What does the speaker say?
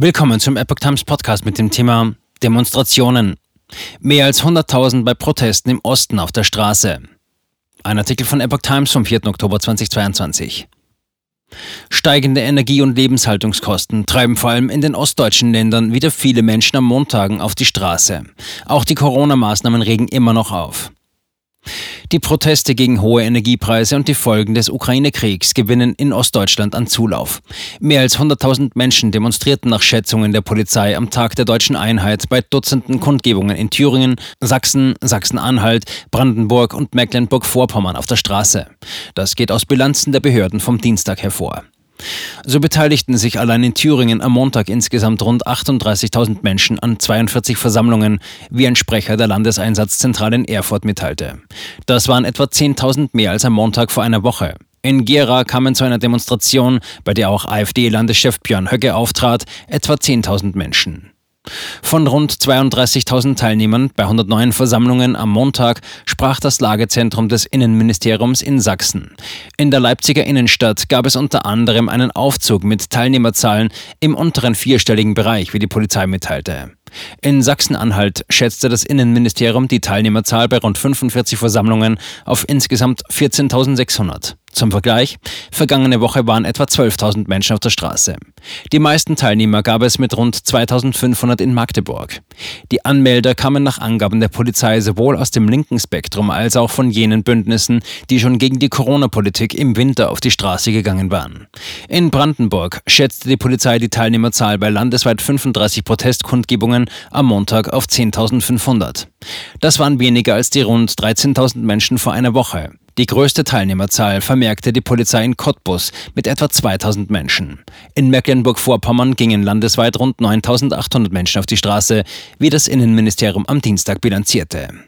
Willkommen zum Epoch Times Podcast mit dem Thema Demonstrationen. Mehr als 100.000 bei Protesten im Osten auf der Straße. Ein Artikel von Epoch Times vom 4. Oktober 2022. Steigende Energie- und Lebenshaltungskosten treiben vor allem in den ostdeutschen Ländern wieder viele Menschen am Montagen auf die Straße. Auch die Corona-Maßnahmen regen immer noch auf. Die Proteste gegen hohe Energiepreise und die Folgen des Ukraine-Kriegs gewinnen in Ostdeutschland an Zulauf. Mehr als 100.000 Menschen demonstrierten nach Schätzungen der Polizei am Tag der deutschen Einheit bei Dutzenden Kundgebungen in Thüringen, Sachsen, Sachsen-Anhalt, Brandenburg und Mecklenburg-Vorpommern auf der Straße. Das geht aus Bilanzen der Behörden vom Dienstag hervor. So beteiligten sich allein in Thüringen am Montag insgesamt rund 38.000 Menschen an 42 Versammlungen, wie ein Sprecher der Landeseinsatzzentrale in Erfurt mitteilte. Das waren etwa 10.000 mehr als am Montag vor einer Woche. In Gera kamen zu einer Demonstration, bei der auch AfD-Landeschef Björn Höcke auftrat, etwa 10.000 Menschen. Von rund 32.000 Teilnehmern bei 109 Versammlungen am Montag sprach das Lagezentrum des Innenministeriums in Sachsen. In der Leipziger Innenstadt gab es unter anderem einen Aufzug mit Teilnehmerzahlen im unteren vierstelligen Bereich, wie die Polizei mitteilte. In Sachsen-Anhalt schätzte das Innenministerium die Teilnehmerzahl bei rund 45 Versammlungen auf insgesamt 14.600. Zum Vergleich, vergangene Woche waren etwa 12.000 Menschen auf der Straße. Die meisten Teilnehmer gab es mit rund 2.500 in Magdeburg. Die Anmelder kamen nach Angaben der Polizei sowohl aus dem linken Spektrum als auch von jenen Bündnissen, die schon gegen die Corona-Politik im Winter auf die Straße gegangen waren. In Brandenburg schätzte die Polizei die Teilnehmerzahl bei landesweit 35 Protestkundgebungen am Montag auf 10.500. Das waren weniger als die rund 13.000 Menschen vor einer Woche. Die größte Teilnehmerzahl vermerkte die Polizei in Cottbus mit etwa 2000 Menschen. In Mecklenburg-Vorpommern gingen landesweit rund 9800 Menschen auf die Straße, wie das Innenministerium am Dienstag bilanzierte.